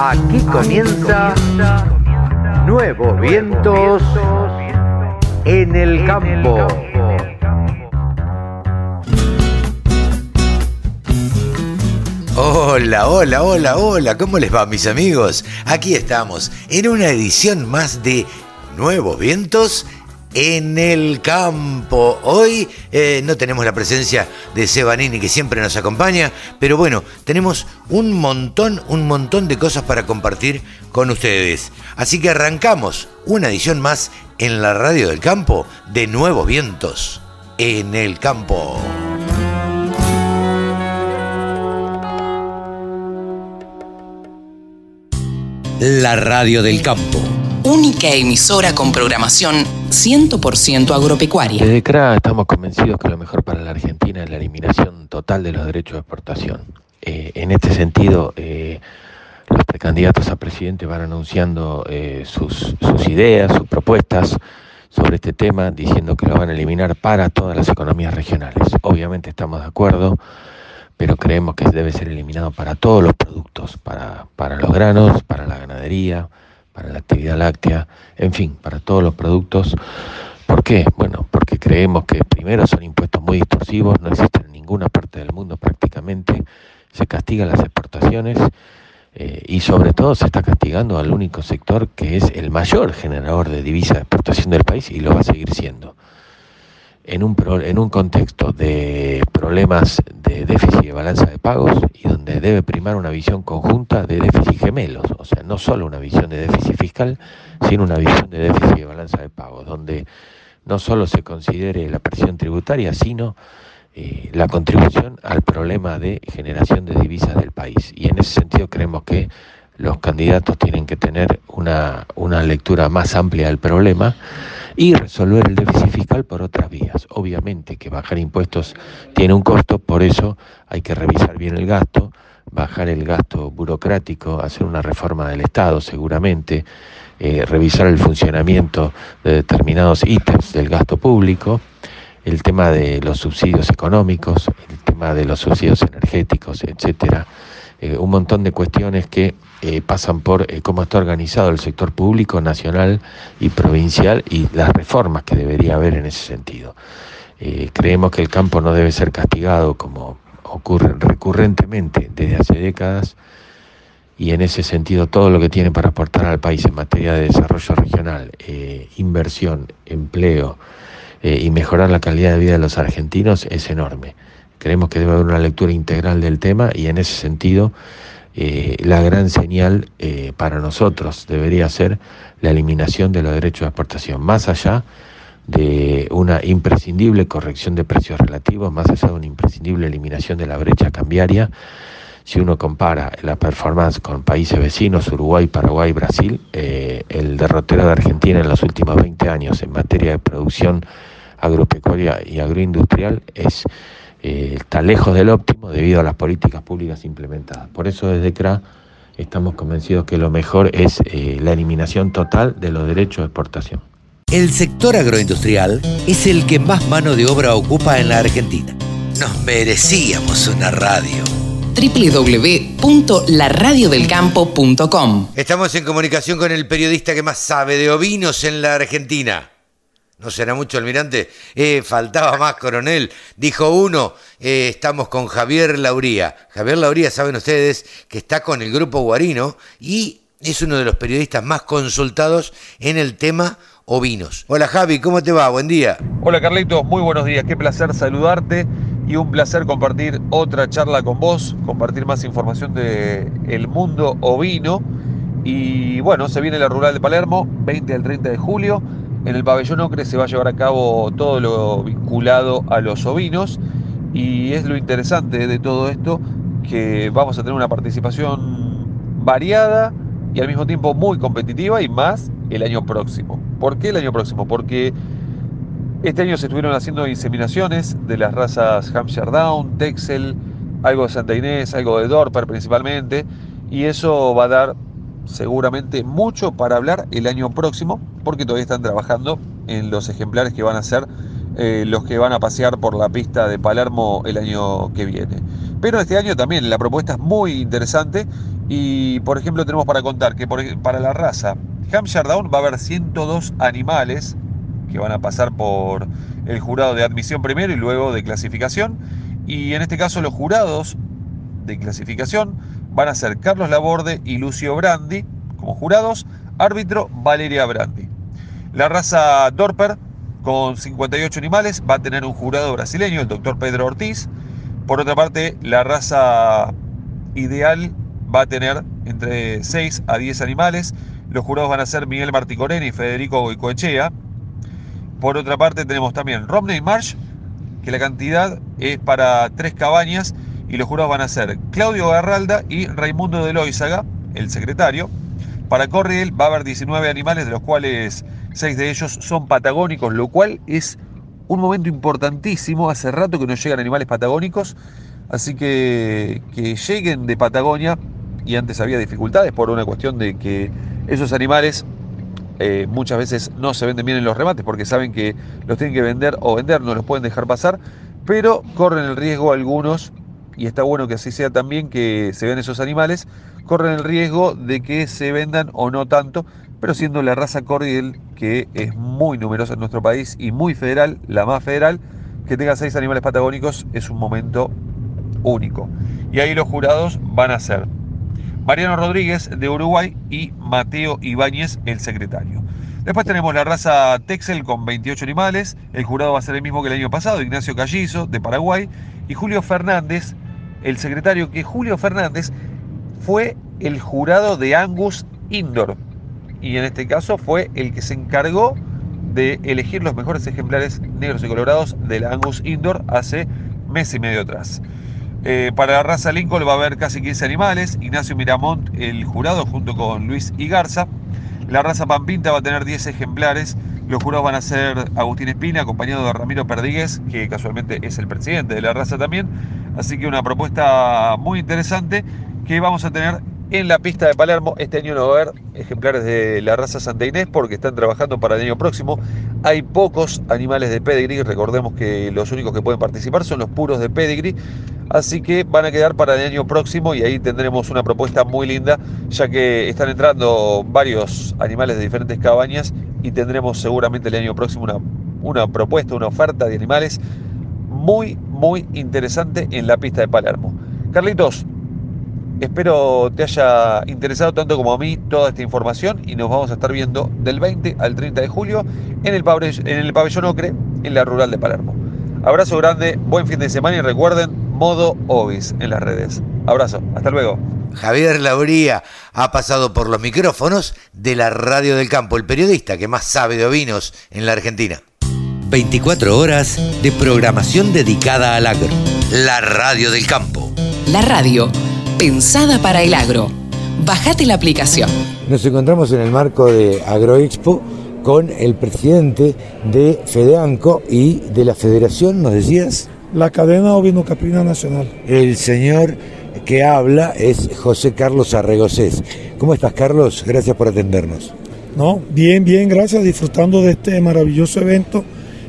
Aquí comienza Nuevos Vientos en el Campo. Hola, hola, hola, hola, ¿cómo les va mis amigos? Aquí estamos en una edición más de Nuevos Vientos en el campo. Hoy eh, no tenemos la presencia de Sebanini que siempre nos acompaña, pero bueno, tenemos un montón, un montón de cosas para compartir con ustedes. Así que arrancamos una edición más en la radio del campo de Nuevos Vientos en el campo. La radio del campo. Única emisora con programación 100% agropecuaria. Desde CRA estamos convencidos que lo mejor para la Argentina es la eliminación total de los derechos de exportación. Eh, en este sentido, eh, los precandidatos a presidente van anunciando eh, sus, sus ideas, sus propuestas sobre este tema, diciendo que lo van a eliminar para todas las economías regionales. Obviamente estamos de acuerdo pero creemos que debe ser eliminado para todos los productos, para, para los granos, para la ganadería, para la actividad láctea, en fin, para todos los productos. ¿Por qué? Bueno, porque creemos que primero son impuestos muy distorsivos, no existen en ninguna parte del mundo prácticamente, se castigan las exportaciones eh, y sobre todo se está castigando al único sector que es el mayor generador de divisa de exportación del país y lo va a seguir siendo en un, en un contexto de problemas de déficit de balanza de pagos y donde debe primar una visión conjunta de déficit gemelos, o sea, no solo una visión de déficit fiscal, sino una visión de déficit de balanza de pagos, donde no solo se considere la presión tributaria, sino eh, la contribución al problema de generación de divisas del país. Y en ese sentido creemos que los candidatos tienen que tener una, una lectura más amplia del problema y resolver el déficit fiscal por otras vías. Obviamente que bajar impuestos tiene un costo, por eso hay que revisar bien el gasto, bajar el gasto burocrático, hacer una reforma del Estado seguramente, eh, revisar el funcionamiento de determinados ítems del gasto público, el tema de los subsidios económicos, el tema de los subsidios energéticos, etcétera eh, un montón de cuestiones que eh, pasan por eh, cómo está organizado el sector público nacional y provincial y las reformas que debería haber en ese sentido. creemos que el campo no debe ser castigado como ocurre recurrentemente desde hace décadas y en ese sentido todo lo que tiene para aportar al país en materia de desarrollo regional, inversión, empleo y mejorar la calidad de vida de los argentinos es enorme. Creemos que debe haber una lectura integral del tema y en ese sentido eh, la gran señal eh, para nosotros debería ser la eliminación de los derechos de exportación, más allá de una imprescindible corrección de precios relativos, más allá de una imprescindible eliminación de la brecha cambiaria. Si uno compara la performance con países vecinos, Uruguay, Paraguay, Brasil, eh, el derrotero de Argentina en los últimos 20 años en materia de producción agropecuaria y agroindustrial es eh, está lejos del óptimo debido a las políticas públicas implementadas. Por eso desde CRA estamos convencidos que lo mejor es eh, la eliminación total de los derechos de exportación. El sector agroindustrial es el que más mano de obra ocupa en la Argentina. Nos merecíamos una radio www.laradiodelcampo.com Estamos en comunicación con el periodista que más sabe de ovinos en la Argentina. No será mucho, almirante. Eh, faltaba más, coronel. Dijo uno, eh, estamos con Javier Lauría. Javier Lauría, saben ustedes, que está con el grupo Guarino y es uno de los periodistas más consultados en el tema ovinos. Hola Javi, ¿cómo te va? Buen día. Hola Carlitos, muy buenos días. Qué placer saludarte y un placer compartir otra charla con vos, compartir más información del el mundo ovino. Y bueno, se viene la rural de Palermo, 20 al 30 de julio en el pabellón Ocre se va a llevar a cabo todo lo vinculado a los ovinos y es lo interesante de todo esto que vamos a tener una participación variada y al mismo tiempo muy competitiva y más el año próximo. ¿Por qué el año próximo? Porque este año se estuvieron haciendo inseminaciones de las razas Hampshire Down, Texel, algo de Santa Inés, algo de Dorper principalmente, y eso va a dar seguramente mucho para hablar el año próximo, porque todavía están trabajando en los ejemplares que van a ser eh, los que van a pasear por la pista de Palermo el año que viene. Pero este año también la propuesta es muy interesante y por ejemplo tenemos para contar que para la raza Hampshire Down va a haber 102 animales que van a pasar por el jurado de admisión primero y luego de clasificación. Y en este caso los jurados de clasificación van a ser Carlos Laborde y Lucio Brandi como jurados, árbitro Valeria Brandi. La raza Dorper con 58 animales va a tener un jurado brasileño, el doctor Pedro Ortiz. Por otra parte, la raza ideal va a tener entre 6 a 10 animales. Los jurados van a ser Miguel Marticorena y Federico Goicoechea. Por otra parte tenemos también Romney Marsh, que la cantidad es para tres cabañas y los jurados van a ser Claudio Garralda y Raimundo de Loizaga, el secretario. Para Corriel va a haber 19 animales, de los cuales 6 de ellos son patagónicos, lo cual es un momento importantísimo. Hace rato que no llegan animales patagónicos, así que que lleguen de Patagonia, y antes había dificultades por una cuestión de que esos animales eh, muchas veces no se venden bien en los remates porque saben que los tienen que vender o vender, no los pueden dejar pasar, pero corren el riesgo algunos, y está bueno que así sea también que se vean esos animales, corren el riesgo de que se vendan o no tanto, pero siendo la raza cordial que es muy numerosa en nuestro país y muy federal, la más federal, que tenga seis animales patagónicos es un momento único. Y ahí los jurados van a ser Mariano Rodríguez de Uruguay y Mateo Ibáñez, el secretario. Después tenemos la raza Texel con 28 animales. El jurado va a ser el mismo que el año pasado, Ignacio Callizo de Paraguay y Julio Fernández, el secretario, que Julio Fernández fue el jurado de Angus Indoor. Y en este caso fue el que se encargó de elegir los mejores ejemplares negros y colorados del Angus Indoor hace mes y medio atrás. Eh, para la raza Lincoln va a haber casi 15 animales. Ignacio Miramont, el jurado, junto con Luis Igarza. La raza Pampinta va a tener 10 ejemplares. Los jurados van a ser Agustín Espina, acompañado de Ramiro Perdigues, que casualmente es el presidente de la raza también. Así que una propuesta muy interesante que vamos a tener en la pista de Palermo. Este año no va a haber ejemplares de la raza Santa Inés porque están trabajando para el año próximo. Hay pocos animales de pedigree, recordemos que los únicos que pueden participar son los puros de pedigree. Así que van a quedar para el año próximo y ahí tendremos una propuesta muy linda, ya que están entrando varios animales de diferentes cabañas y tendremos seguramente el año próximo una, una propuesta, una oferta de animales muy, muy interesante en la pista de Palermo. Carlitos, espero te haya interesado tanto como a mí toda esta información y nos vamos a estar viendo del 20 al 30 de julio en el, en el pabellón Ocre, en la rural de Palermo. Abrazo grande, buen fin de semana y recuerden modo Ovis en las redes. Abrazo, hasta luego. Javier Lauría ha pasado por los micrófonos de la Radio del Campo, el periodista que más sabe de ovinos en la Argentina. 24 horas de programación dedicada al agro. La Radio del Campo. La radio, pensada para el agro. Bajate la aplicación. Nos encontramos en el marco de AgroExpo con el presidente de FEDEANCO y de la Federación, ¿nos decías? la cadena ovino-caprina nacional. El señor que habla es José Carlos Arregocés. ¿Cómo estás, Carlos? Gracias por atendernos. No, bien, bien, gracias, disfrutando de este maravilloso evento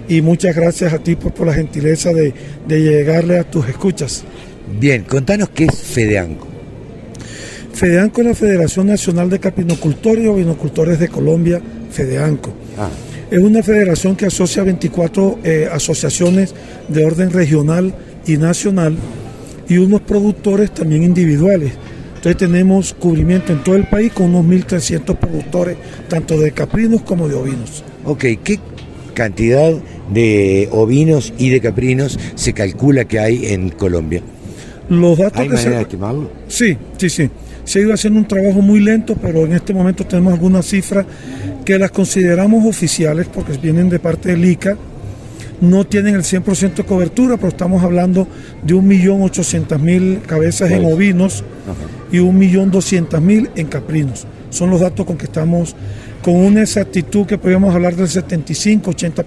y muchas gracias a ti por, por la gentileza de, de, llegarle a tus escuchas. Bien, contanos qué es FEDEANCO. FEDEANCO es la Federación Nacional de Capinocultores y Ovinocultores de Colombia, FEDEANCO. Ah. Es una federación que asocia 24 eh, asociaciones de orden regional y nacional y unos productores también individuales. Entonces tenemos cubrimiento en todo el país con unos 1.300 productores, tanto de caprinos como de ovinos. Ok, ¿qué cantidad de ovinos y de caprinos se calcula que hay en Colombia? Los datos ¿Hay manera de estimarlo? Sí, sí, sí. Se ha ido haciendo un trabajo muy lento, pero en este momento tenemos algunas cifras que las consideramos oficiales porque vienen de parte del ICA. No tienen el 100% de cobertura, pero estamos hablando de 1.800.000 cabezas en ovinos y 1.200.000 en caprinos. Son los datos con que estamos con una exactitud que podríamos hablar del 75-80%.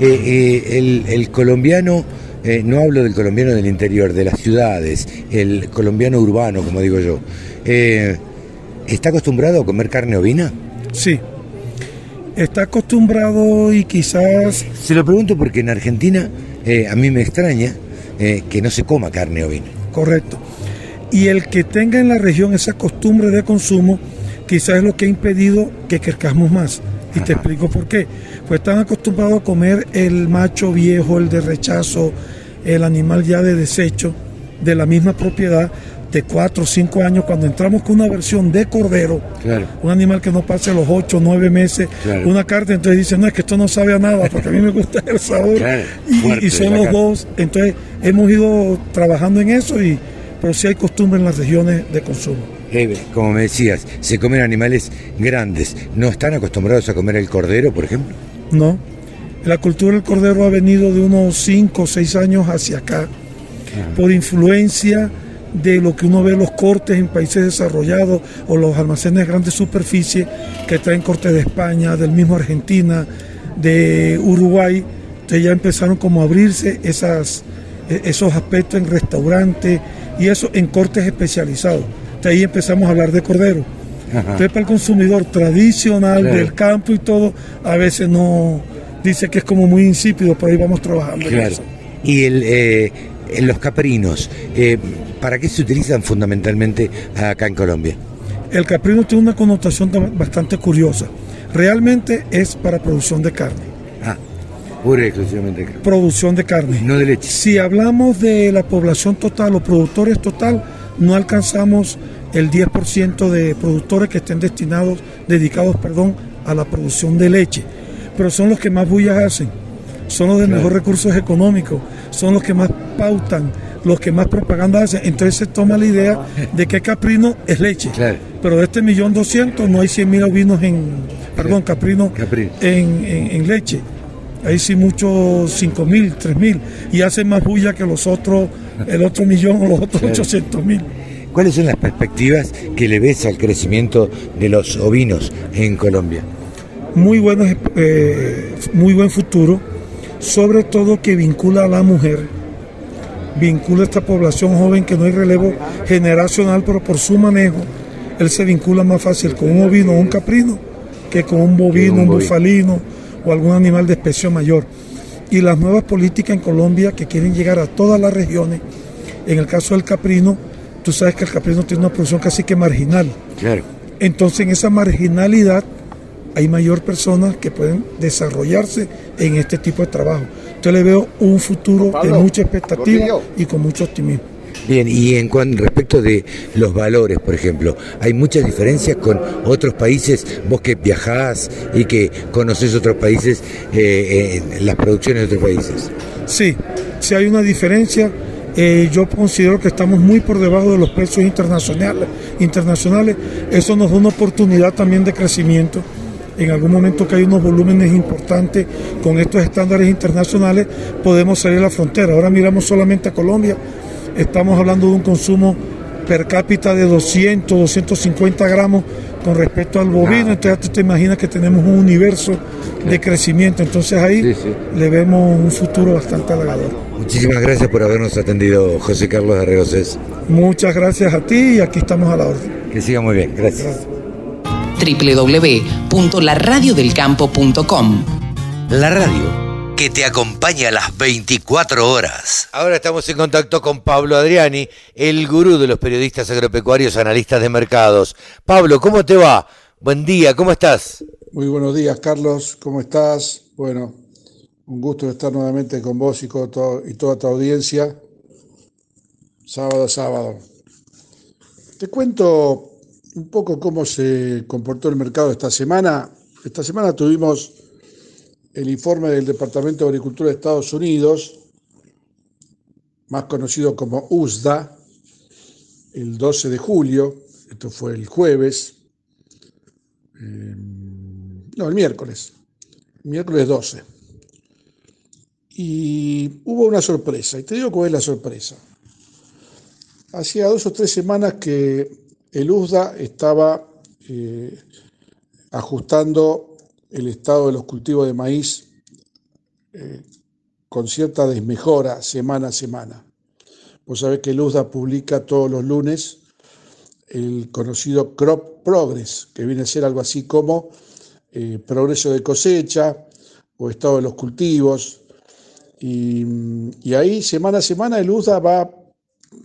Eh, eh, el, el, colombiano, eh, no hablo del colombiano del interior, de las ciudades, el colombiano urbano, como digo yo, ¿está acostumbrado a comer carne ovina? Sí, Está acostumbrado y quizás... Se lo pregunto porque en Argentina eh, a mí me extraña eh, que no se coma carne ovina. Correcto. Y el que tenga en la región esa costumbre de consumo, quizás es lo que ha impedido que crezcamos más. Y te explico por qué. Pues están acostumbrados a comer el macho viejo, el de rechazo, el animal ya de desecho, de la misma propiedad, de 4 o 5 años, cuando entramos con una versión de cordero, un animal que no pase los 8 o 9 meses, una carta, entonces dicen, no, es que esto no sabe a nada, porque a mí me gusta el sabor. y, son los dos. Entonces hemos ido trabajando en eso, y pero sí hay costumbre en las regiones de consumo. Como me decías, se comen animales grandes. ¿No están acostumbrados a comer el cordero, por ejemplo? No. La cultura del cordero ha venido de unos 5 o 6 años hacia acá, por influencia de lo que uno ve los cortes en países desarrollados o los almacenes de grandes superficie que traen cortes de España, del mismo Argentina, de Uruguay. Entonces ya empezaron como a abrirse esas, e, esos aspectos en restaurantes y eso en cortes especializados. Ahí empezamos a hablar de cordero. Entonces para el consumidor tradicional del campo y todo, a veces no dice que es como muy insípido, pero ahí vamos trabajando. En eso. Y el, eh, los caprinos, eh, ¿para qué se utilizan fundamentalmente acá en Colombia? El caprino tiene una connotación bastante curiosa. Realmente es para producción de carne. Ah, pura y exclusivamente de carne. Producción de carne. No de leche. Si hablamos de la población total o productores total, no alcanzamos el 10% de productores que estén destinados, dedicados, perdón, a la producción de leche. Pero son los que más bullas hacen, son los de mejores recursos económicos, son los que más pautan, los que más propaganda hacen. Entonces se toma la idea de que caprino es leche. Pero de este millón doscientos no hay cien mil ovinos en, perdón, caprino, En, leche. Hay sí muchos cinco mil, tres mil. Y hacen más bulla que los otros, el otro millón o los otros ochocientos mil. ¿Cuáles son las perspectivas que le ves al crecimiento de los ovinos en Colombia? Muy, buenos, eh, muy buen futuro, sobre todo que vincula a la mujer vincula a esta población joven que no hay relevo generacional, pero por su manejo, él se vincula más fácil con un ovino o un caprino que con un bovino, un, bufalino o algún animal de especie mayor. Y las nuevas políticas en Colombia que quieren llegar a todas las regiones, en el caso del caprino, tú sabes que el caprino tiene una producción casi que marginal. Claro. Entonces en esa marginalidad hay mayor personas que pueden desarrollarse en este tipo de trabajo yo le veo un futuro de mucha expectativa y con mucho optimismo. Bien, y en cuanto respecto de los valores, por ejemplo, ¿hay muchas diferencias con otros países? Vos que viajás y que conoces otros países, eh, las producciones de otros países. Sí, sí hay una diferencia. Eh, yo considero que estamos muy por debajo de los precios internacionales. internacionales. Eso nos da una oportunidad también de crecimiento en algún momento que hay unos volúmenes importantes con estos estándares internacionales, podemos salir a la frontera. Ahora miramos solamente a Colombia, estamos hablando de un consumo per cápita de 200, 250 gramos con respecto al bovino, entonces tú te imaginas que tenemos un universo de crecimiento, entonces ahí le vemos un futuro bastante halagador. Muchísimas gracias por habernos atendido, José Carlos de Regoses. Muchas gracias a ti y aquí estamos a la orden. Que siga muy bien, gracias www.laradiodelcampo.com. La radio que te acompaña a las 24 horas. Ahora estamos en contacto con Pablo Adriani, el gurú de los periodistas agropecuarios, analistas de mercados. Pablo, ¿cómo te va? Buen día, ¿cómo estás? Muy buenos días, Carlos, ¿cómo estás? Bueno, un gusto estar nuevamente con vos y, con y toda tu audiencia. Sábado a sábado. Te cuento un poco cómo se comportó el mercado esta semana. Esta semana tuvimos el informe del Departamento de Agricultura de Estados Unidos, más conocido como USDA, el 12 de julio, esto fue el jueves, eh, no, el miércoles, miércoles 12. Y hubo una sorpresa, y te digo cuál es la sorpresa. Hacía dos o tres semanas que el USDA estaba eh, ajustando el estado de los cultivos de maíz eh, con cierta desmejora semana a semana. Vos sabés que el USDA publica todos los lunes el conocido Crop Progress, que viene a ser algo así como eh, progreso de cosecha o estado de los cultivos. Y, ahí semana a semana el USDA va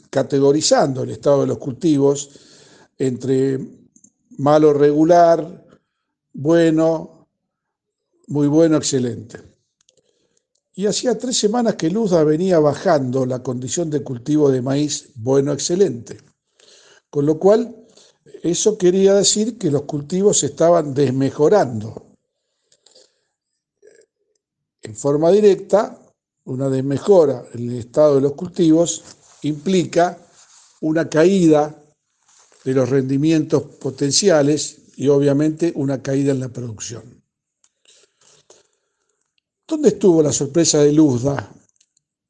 categorizando el estado de los cultivos entre malo regular, bueno, muy bueno, excelente. Y hacía tres semanas que Luzda venía bajando la condición de cultivo de maíz bueno, excelente. Con lo cual, eso quería decir que los cultivos se estaban desmejorando. En forma directa, una desmejora en el estado de los cultivos implica una caída de los rendimientos potenciales y obviamente una caída en la producción. ¿Dónde estuvo la sorpresa de Luzda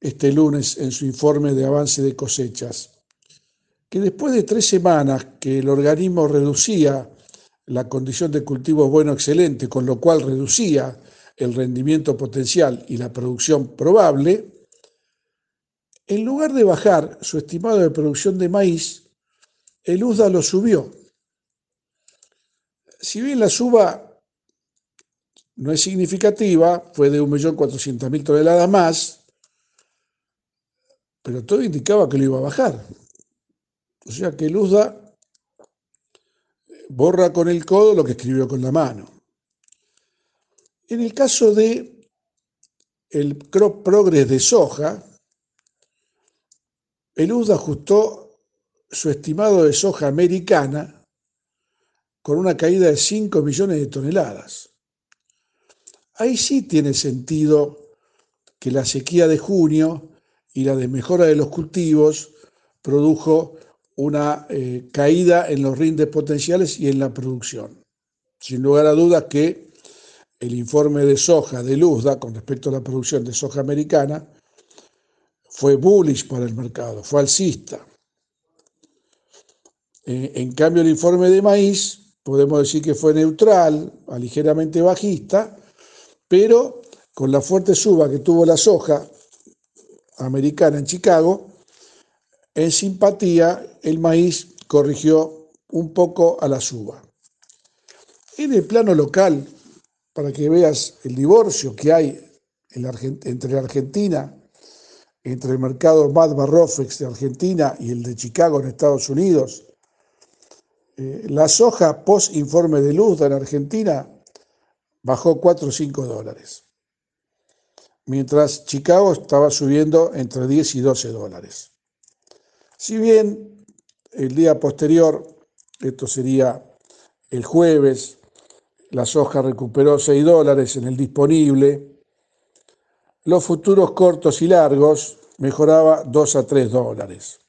este lunes en su informe de avance de cosechas? Que después de tres semanas que el organismo reducía la condición de cultivo bueno excelente, con lo cual reducía el rendimiento potencial y la producción probable, en lugar de bajar su estimado de producción de maíz, el USDA lo subió. Si bien la suba no es significativa, fue de 1.400.000 toneladas más, pero todo indicaba que lo iba a bajar. O sea que el USDA borra con el codo lo que escribió con la mano. En el caso de el crop progress de soja, el USDA ajustó su estimado de soja americana con una caída de 5 millones de toneladas. Ahí sí tiene sentido que la sequía de junio y la desmejora de los cultivos produjo una eh, caída en los rindes potenciales y en la producción. Sin lugar a dudas que el informe de soja de Luzda con respecto a la producción de soja americana fue bullish para el mercado, fue alcista. Eh, en cambio, el informe de maíz podemos decir que fue neutral, a ligeramente bajista, pero con la fuerte suba que tuvo la soja americana en Chicago, en simpatía el maíz corrigió un poco a la suba. En el plano local, para que veas el divorcio que hay entre Argentina entre el mercado Mad Barrofex de Argentina y el de Chicago en Estados Unidos, eh, la soja post informe de luz en Argentina bajó 4 o 5 dólares, mientras Chicago estaba subiendo entre 10 y 12 dólares. Si bien el día posterior, esto sería el jueves, la soja recuperó 6 dólares en el disponible, los futuros cortos y largos mejoraba 2 a 3 dólares.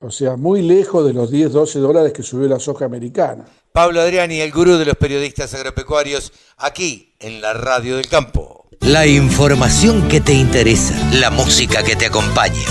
O sea, muy lejos de los 10, 12 dólares que subió la soja americana. Pablo Adriani, el gurú de los periodistas agropecuarios, aquí en la Radio del Campo. La información que te interesa, la música que te acompaña.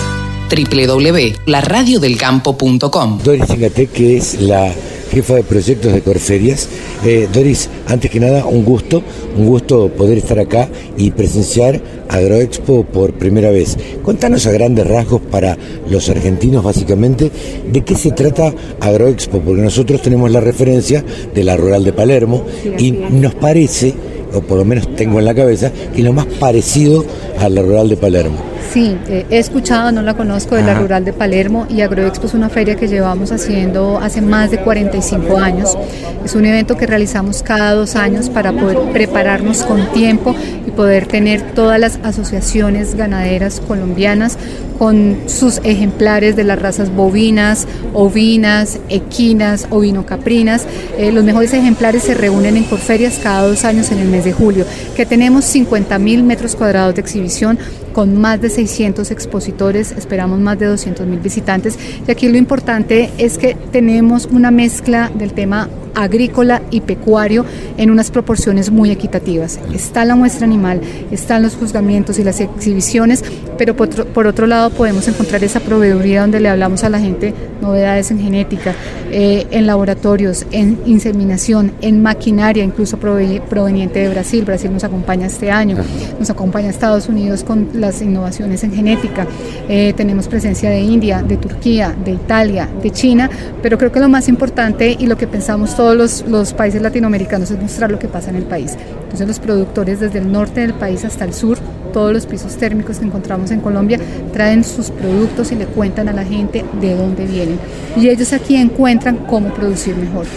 www.laradiodelcampo.com Doris que es la jefa de proyectos de Corferias. Eh, Doris, antes que nada, un gusto, un gusto poder estar acá y presenciar Agroexpo por primera vez. Contanos a grandes rasgos para los argentinos, básicamente, de qué se trata Agroexpo, porque nosotros tenemos la referencia de la Rural de Palermo y nos parece, o por lo menos tengo en la cabeza, que lo más parecido a la Rural de Palermo. Sí, eh, he escuchado, no la conozco, de la Rural de Palermo y Agroexpo es una feria que llevamos haciendo hace más de 45 años. Es un evento que realizamos cada dos años para poder prepararnos con tiempo y poder tener todas las asociaciones ganaderas colombianas con sus ejemplares de las razas bovinas, ovinas, equinas, ovino-caprinas. Eh, los mejores ejemplares se reúnen en Corferias cada dos años en el mes de julio, que tenemos 50 mil metros cuadrados de exhibición con más de 600 expositores, esperamos más de 200 mil visitantes. Y aquí lo importante es que tenemos una mezcla del tema agrícola y pecuario en unas proporciones muy equitativas. Está la muestra animal, están los juzgamientos y las exhibiciones, pero por otro, lado podemos encontrar esa proveeduría donde le hablamos a la gente novedades en genética, eh, en laboratorios, en inseminación, en maquinaria, incluso proveniente de Brasil. Brasil nos acompaña este año, nos acompaña Estados Unidos con las innovaciones en genética. Eh, tenemos presencia de India, de Turquía, de Italia, de China, pero creo que lo más importante y lo que pensamos todos todos los, los, países latinoamericanos es mostrar lo que pasa en el país. Entonces los productores desde el norte del país hasta el sur, todos los pisos térmicos que encontramos en Colombia, traen sus productos y le cuentan a la gente de dónde vienen. Y ellos aquí encuentran cómo producir mejor.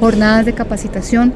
Jornadas de capacitación,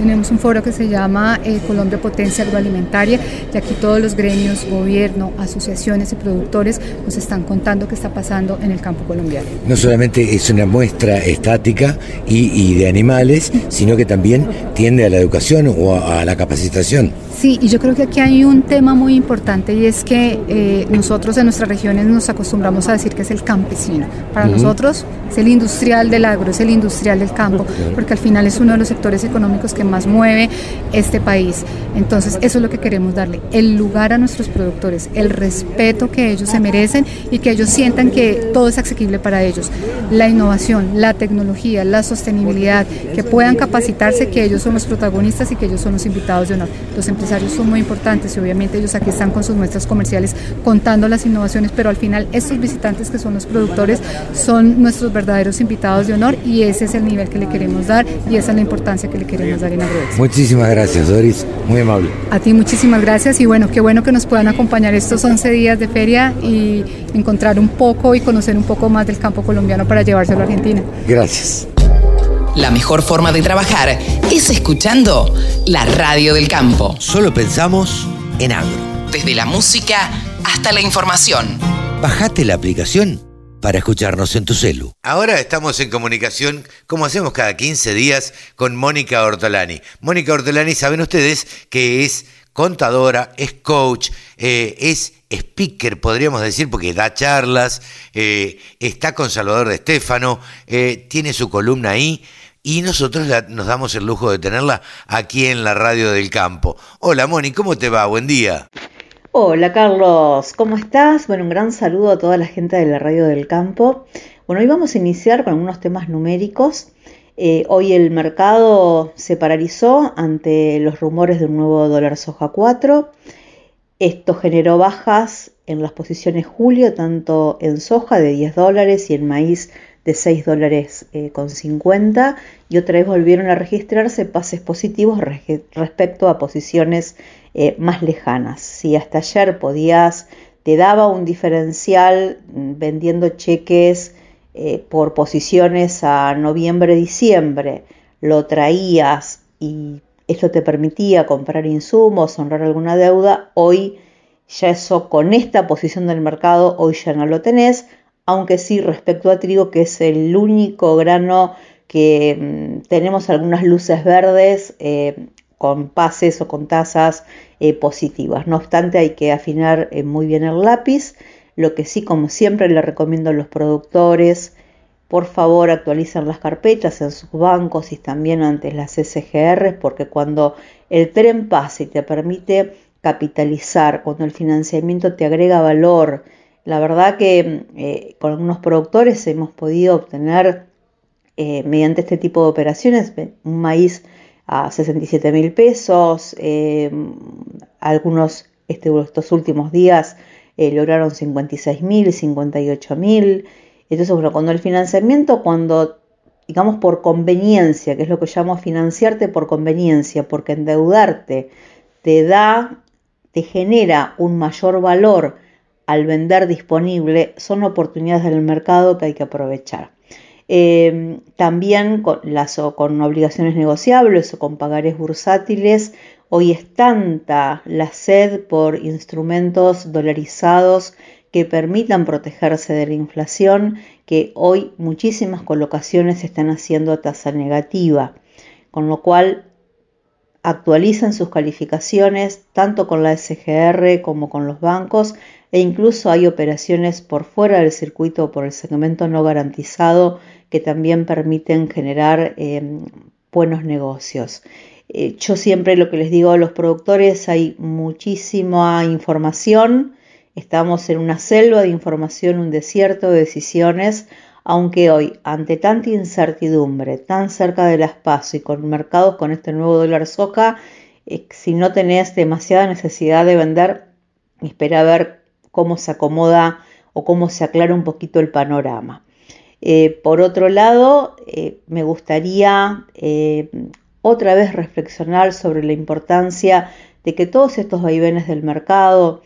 tenemos un foro que se llama eh, Colombia Potencia Agroalimentaria y aquí todos los gremios, gobierno, asociaciones y productores nos están contando qué está pasando en el campo colombiano. No solamente es una muestra estática y, de animales, sino que también tiende a la educación o a la capacitación. Sí, y yo creo que aquí hay un tema muy importante y es que eh, nosotros en nuestras regiones nos acostumbramos a decir que es el campesino. Para nosotros es el industrial del agro, es el industrial del campo, porque al final es uno de los sectores económicos que más mueve este país. Entonces, eso es lo que queremos darle, el lugar a nuestros productores, el respeto que ellos se merecen y que ellos sientan que todo es asequible para ellos. La innovación, la tecnología, la sostenibilidad, que puedan capacitarse, que ellos son los protagonistas y que ellos son los invitados de honor. Los son muy importantes y obviamente ellos aquí están con sus muestras comerciales contando las innovaciones, pero al final estos visitantes que son los productores son nuestros verdaderos invitados de honor y ese es el nivel que le queremos dar y esa es la importancia que le queremos dar en Muchísimas gracias, Doris, muy amable. A ti muchísimas gracias y bueno, qué bueno que nos puedan acompañar estos 11 días de feria y encontrar un poco y conocer un poco más del campo colombiano para llevárselo a Argentina. Gracias. La mejor forma de trabajar es escuchando la radio del campo. Solo pensamos en agro. Desde la música hasta la información. Bajate la aplicación para escucharnos en tu celu. Ahora estamos en comunicación, como hacemos cada 15 días, con Mónica Ortolani. Mónica Ortolani, saben ustedes que es contadora, es coach, eh, es speaker, podríamos decir, porque da charlas, eh, está con Salvador de Estéfano, eh, tiene su columna ahí y nosotros nos damos el lujo de tenerla aquí en la radio del campo. Hola Moni, ¿cómo te va? Buen día. Hola Carlos, ¿cómo estás? Bueno, un gran saludo a toda la gente de la radio del campo. Bueno, hoy vamos a iniciar con algunos temas numéricos. Eh, hoy el mercado se paralizó ante los rumores de un nuevo dólar soja 4. Esto generó bajas en las posiciones julio, tanto en soja de 10 dólares y en maíz de 6 dólares eh, con 50 y otra vez volvieron a registrarse pases positivos respecto a posiciones eh, más lejanas. Si hasta ayer podías, te daba un diferencial mm, vendiendo cheques eh, por posiciones a noviembre-diciembre, lo traías y esto te permitía comprar insumos, honrar alguna deuda, hoy ya eso con esta posición del mercado, hoy ya no lo tenés, aunque sí respecto a trigo, que es el único grano que mm, tenemos algunas luces verdes eh, con pases o con tasas eh, positivas. No obstante, hay que afinar eh, muy bien el lápiz. Lo que sí, como siempre, le recomiendo a los productores, por favor actualicen las carpetas en sus bancos y también ante las SGR, porque cuando el tren pasa y te permite capitalizar, cuando el financiamiento te agrega valor, la verdad que eh, con algunos productores hemos podido obtener eh, mediante este tipo de operaciones un maíz a 67 mil pesos, eh, algunos este, estos últimos días lograron 56 mil, 58 mil. Entonces, bueno, cuando el financiamiento, cuando digamos por conveniencia, que es lo que llamo financiarte por conveniencia, porque endeudarte te da, te genera un mayor valor al vender disponible son oportunidades del mercado que hay que aprovechar. Eh, también con, las, con obligaciones negociables o con pagares bursátiles, hoy es tanta la sed por instrumentos dolarizados que permitan protegerse de la inflación que hoy muchísimas colocaciones se están haciendo a tasa negativa, con lo cual actualizan sus calificaciones tanto con la SGR como con los bancos e incluso hay operaciones por fuera del circuito o por el segmento no garantizado que también permiten generar em, buenos negocios. Eh, yo siempre lo que les digo a los productores, hay muchísima información, estamos en una selva de información, un desierto de decisiones, aunque hoy, ante tanta incertidumbre, tan cerca de las pasos y con mercados con este nuevo dólar soca, eh, si no tenés demasiada necesidad de vender, espera a ver cómo se acomoda o cómo se aclara un poquito el panorama. Eh, por otro lado, eh, me gustaría eh, otra vez reflexionar sobre la importancia de que todos estos vaivenes del mercado,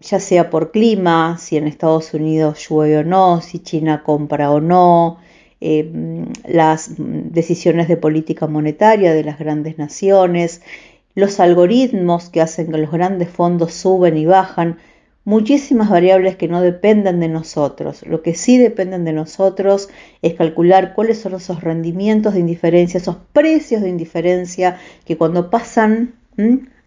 ya sea por clima, si en Estados Unidos llueve o no, si China compra o no, las decisiones de política monetaria de las grandes naciones, los algoritmos que hacen que los grandes fondos suben y bajan, muchísimas variables que no dependen de nosotros. Lo que sí dependen de nosotros es calcular cuáles son esos rendimientos de indiferencia, esos precios de indiferencia que cuando pasan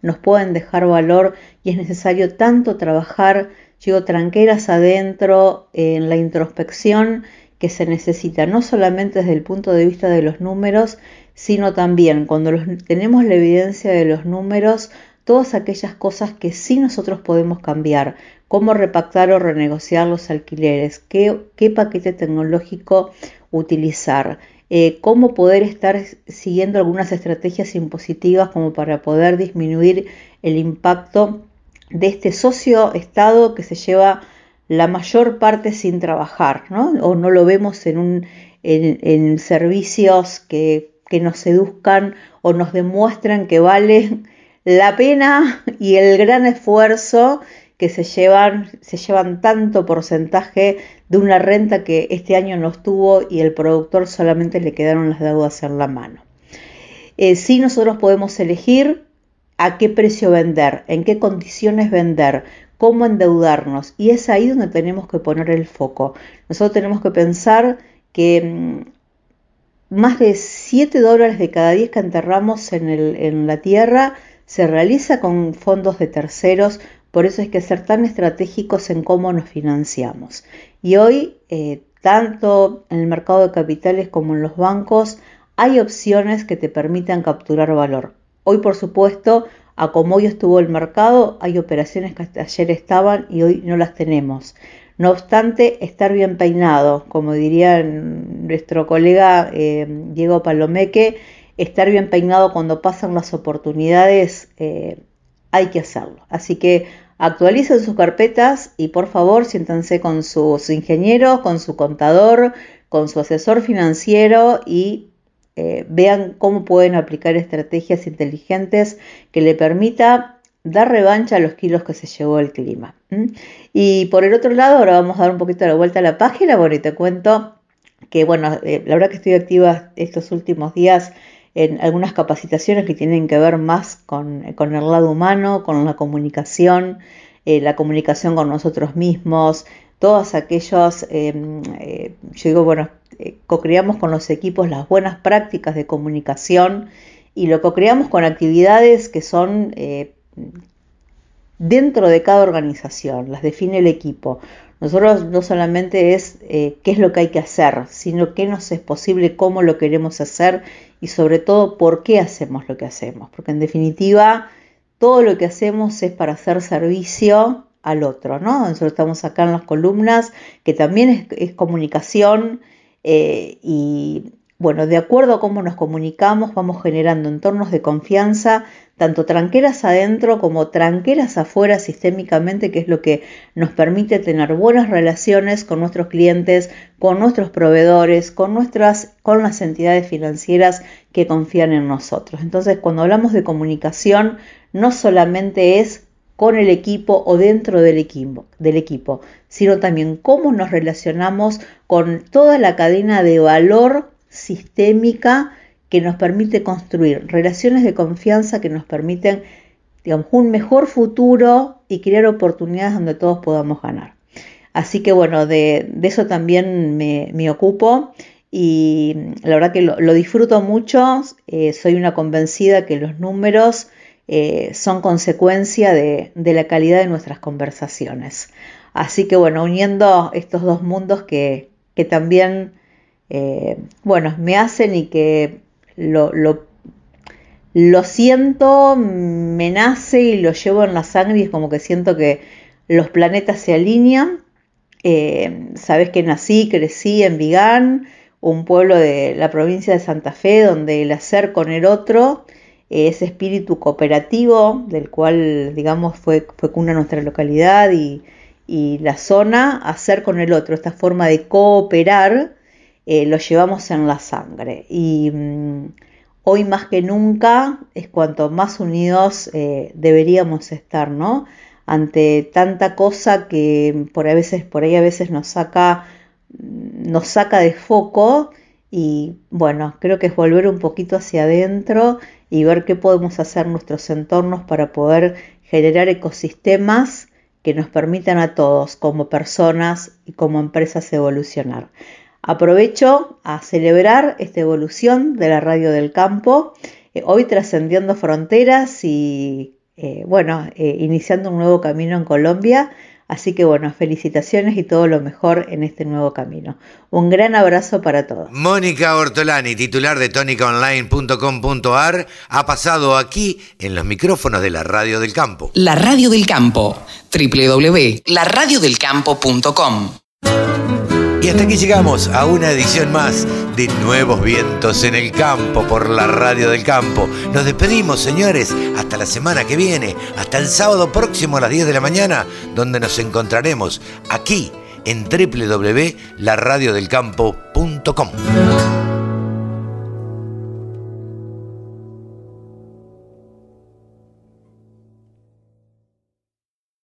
nos pueden dejar valor y es necesario tanto trabajar, llego tranqueras adentro en la introspección que se necesita, no solamente desde el punto de vista de los números, sino también cuando tenemos la evidencia de los números, todas aquellas cosas que sí nosotros podemos cambiar, cómo repactar o renegociar los alquileres, qué, paquete tecnológico utilizar, eh, cómo poder estar siguiendo algunas estrategias impositivas como para poder disminuir el impacto de este socio estado que se lleva la mayor parte sin trabajar, ¿no? O no lo vemos en, un, en, servicios que, que nos seduzcan o nos demuestran que vale la pena y el gran esfuerzo que se llevan, se llevan tanto porcentaje de una renta que este año no estuvo y el productor solamente le quedaron las deudas en la mano. Eh, si nosotros podemos elegir a qué precio vender, en qué condiciones vender, cómo endeudarnos y es ahí donde tenemos que poner el foco. Nosotros tenemos que pensar que mm, más de 7 dólares de cada 10 que enterramos en, en la tierra se realiza con fondos de terceros, por eso hay que ser tan estratégicos en cómo nos financiamos. Y hoy, eh, tanto en el mercado de capitales como en los bancos, hay opciones que te permitan capturar valor. Hoy, por supuesto, a como hoy estuvo el mercado, hay operaciones que hasta ayer estaban y hoy no las tenemos. No obstante, estar bien peinado, como diría nuestro colega eh, Diego Palomeque, estar bien peinado cuando pasan las oportunidades, eh, hay que hacerlo. Así que actualicen sus carpetas y por favor siéntanse con sus ingenieros, con su contador, con su asesor financiero y eh, vean cómo pueden aplicar estrategias inteligentes que le permita dar revancha a los kilos que se llevó el clima. Y por el otro lado, ahora vamos a dar un poquito la vuelta a la página, bueno, y te cuento que, bueno, eh, la verdad que estoy activa estos últimos días en algunas capacitaciones que tienen que ver más con, el lado humano, con la comunicación, eh, la comunicación con nosotros mismos, todos aquellos, em, eh, yo digo, bueno, eh, co-creamos con los equipos las buenas prácticas de comunicación y lo co-creamos con actividades que son dentro de cada organización, las define el equipo. Nosotros no solamente es qué es lo que hay que hacer, sino qué nos es posible, cómo lo queremos hacer y sobre todo por qué hacemos lo que hacemos. Porque en definitiva todo lo que hacemos es para hacer servicio al otro, ¿no? Nosotros estamos acá en las columnas, que también es, comunicación eh, y bueno, de acuerdo a cómo nos comunicamos, vamos generando entornos de confianza, tanto tranqueras adentro como tranqueras afuera sistémicamente, que es lo que nos permite tener buenas relaciones con nuestros clientes, con nuestros proveedores, con nuestras, con las entidades financieras que confían en nosotros. Entonces, cuando hablamos de comunicación, no solamente es con el equipo o dentro del equipo, del equipo, sino también cómo nos relacionamos con toda la cadena de valor sistémica que nos permite construir relaciones de confianza que nos permiten un mejor futuro y crear oportunidades donde todos podamos ganar. Así que bueno, de, eso también me, ocupo y la verdad que lo, disfruto mucho. Eh, soy una convencida que los números eh, son consecuencia de, la calidad de nuestras conversaciones. Así que bueno, uniendo estos dos mundos que también eh, bueno, me hacen y que lo, siento, me nace y lo llevo en la sangre y es como que siento que los planetas se alinean. Eh, sabes que nací, crecí en Vigán, un pueblo de la provincia de Santa Fe, donde el hacer con el otro, ese espíritu cooperativo, del cual, digamos, fue, cuna nuestra localidad y la zona, hacer con el otro, esta forma de cooperar, eh, lo llevamos en la sangre. Y mm, hoy más que nunca es cuanto más unidos eh, deberíamos estar, ¿no? Ante tanta cosa que por, a veces, por ahí a veces nos saca, mm, nos saca de foco y bueno, creo que es volver un poquito hacia adentro y ver qué podemos hacer nuestros entornos para poder generar ecosistemas que nos permitan a todos como personas y como empresas evolucionar. Aprovecho a celebrar esta evolución de la radio del campo, eh, hoy trascendiendo fronteras y eh, bueno, eh, iniciando un nuevo camino en Colombia. Así que bueno, felicitaciones y todo lo mejor en este nuevo camino. Un gran abrazo para todos. Mónica Ortolani, titular de tónicaonline.com.ar, ha pasado aquí en los micrófonos de la Radio del Campo. La Radio del Campo, www.laradiodelcampo.com. Y hasta aquí llegamos a una edición más de Nuevos Vientos en el Campo por la Radio del Campo. Nos despedimos, señores, hasta la semana que viene, hasta el sábado próximo a las 10 de la mañana, donde nos encontraremos aquí en www.laradiodelcampo.com.